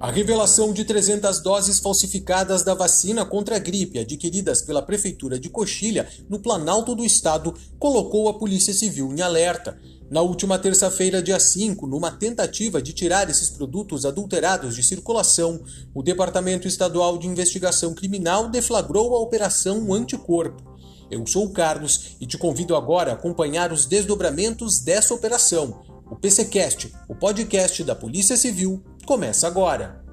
A revelação de 300 doses falsificadas da vacina contra a gripe adquiridas pela Prefeitura de Coxilha, no Planalto do Estado, colocou a Polícia Civil em alerta. Na última terça-feira, dia 5, numa tentativa de tirar esses produtos adulterados de circulação, o Departamento Estadual de Investigação Criminal deflagrou a Operação Anticorpo. Eu sou o Carlos e te convido agora a acompanhar os desdobramentos dessa operação. O PCcast, o podcast da Polícia Civil, começa agora.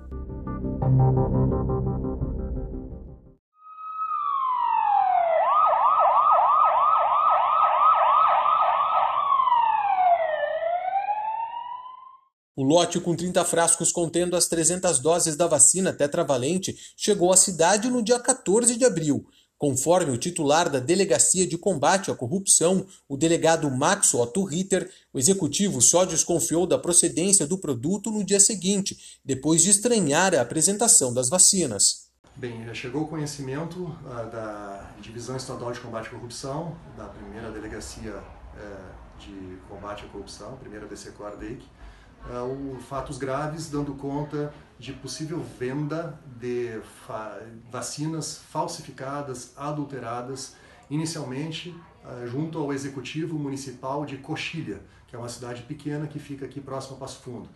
O lote com 30 frascos contendo as 300 doses da vacina tetravalente chegou à cidade no dia 14 de abril. Conforme o titular da Delegacia de Combate à Corrupção, o delegado Max Otto Ritter, o executivo só desconfiou da procedência do produto no dia seguinte, depois de estranhar a apresentação das vacinas. Bem, chegou o conhecimento uh, da Divisão Estadual de Combate à Corrupção, da primeira Delegacia uh, de Combate à Corrupção, primeira DCCOR DEIC, uh, fatos graves dando conta de possível venda de fa vacinas falsificadas, adulteradas, inicialmente uh, junto ao Executivo Municipal de Coxilha, que é uma cidade pequena que fica aqui próximo a Passo Fundo.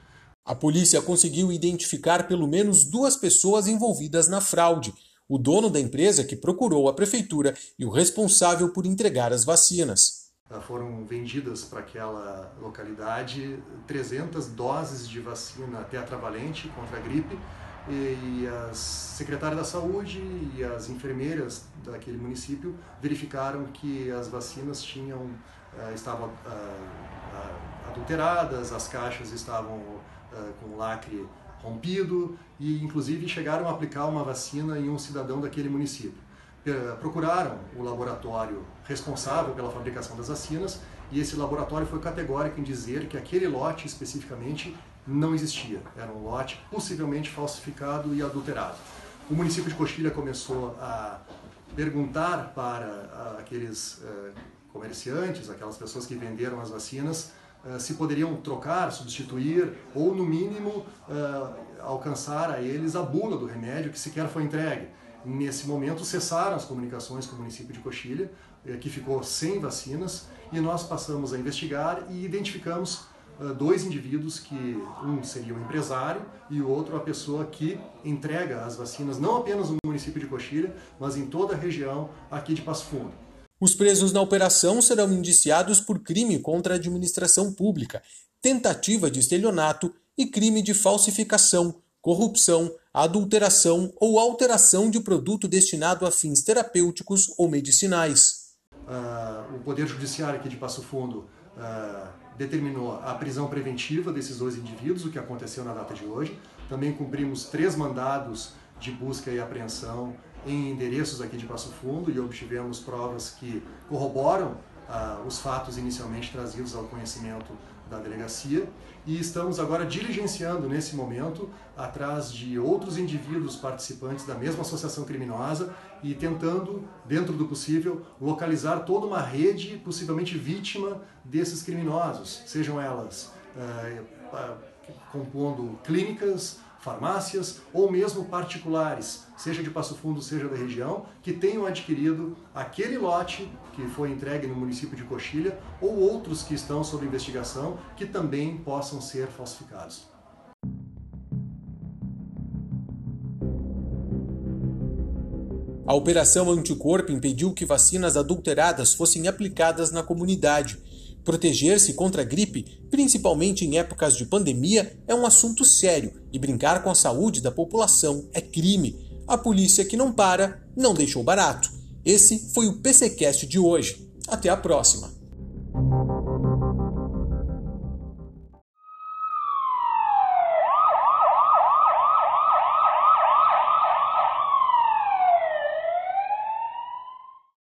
A polícia conseguiu identificar pelo menos duas pessoas envolvidas na fraude: o dono da empresa que procurou a prefeitura e o responsável por entregar as vacinas foram vendidas para aquela localidade 300 doses de vacina tetravalente contra a gripe e as secretárias da saúde e as enfermeiras daquele município verificaram que as vacinas tinham eh, estavam eh, adulteradas, as caixas estavam com lacre rompido e inclusive chegaram a aplicar uma vacina em um cidadão daquele município. Eh, procuraram o laboratório responsável pela fabricação das vacinas e esse laboratório foi categórico em dizer que aquele lote especificamente não existia. Era um lote possivelmente falsificado e adulterado. O município de Coxilha começou a perguntar para aqueles eh, comerciantes, aquelas pessoas que venderam as vacinas, eh, se poderiam trocar, substituir ou, no mínimo, alcançar a eles a bula do remédio que sequer foi entregue. Nesse momento cessaram as comunicações com o município de Coxilha, eh, que ficou sem vacinas, e nós passamos a investigar e identificamos uh, dois indivíduos que um seria o empresário e o outro a pessoa que entrega as vacinas não apenas no município de Coxilha, mas em toda a região aqui de Passo Fundo. Os presos na operação serão indiciados por crime contra a administração pública, tentativa de estelionato e crime de falsificação, corrupção, adulteração ou alteração de produto destinado a fins terapêuticos ou medicinais. Uh, o Poder Judiciário aqui de Passo Fundo uh, determinou a prisão preventiva desses dois indivíduos, o que aconteceu na data de hoje. Também cumprimos três mandados de busca e apreensão em endereços aqui de Passo Fundo e obtivemos provas que corroboram uh, os fatos inicialmente trazidos ao conhecimento da delegacia e estamos agora diligenciando nesse momento atrás de outros indivíduos participantes da mesma associação criminosa e tentando, dentro do possível, localizar toda uma rede possivelmente vítima desses criminosos, sejam elas uh, uh, compondo clínicas, farmácias ou mesmo particulares, seja de Passo Fundo, seja da região, que tenham adquirido aquele lote que foi entregue no município de Coxilha ou outros que estão sob investigação que também possam ser falsificados. A Operação Anticorpo impediu que vacinas adulteradas fossem aplicadas na comunidade Proteger-se contra a gripe, principalmente em épocas de pandemia, é um assunto sério e brincar com a saúde da população é crime. A polícia que não para não deixou barato. Esse foi o PCcast de hoje. Até a próxima.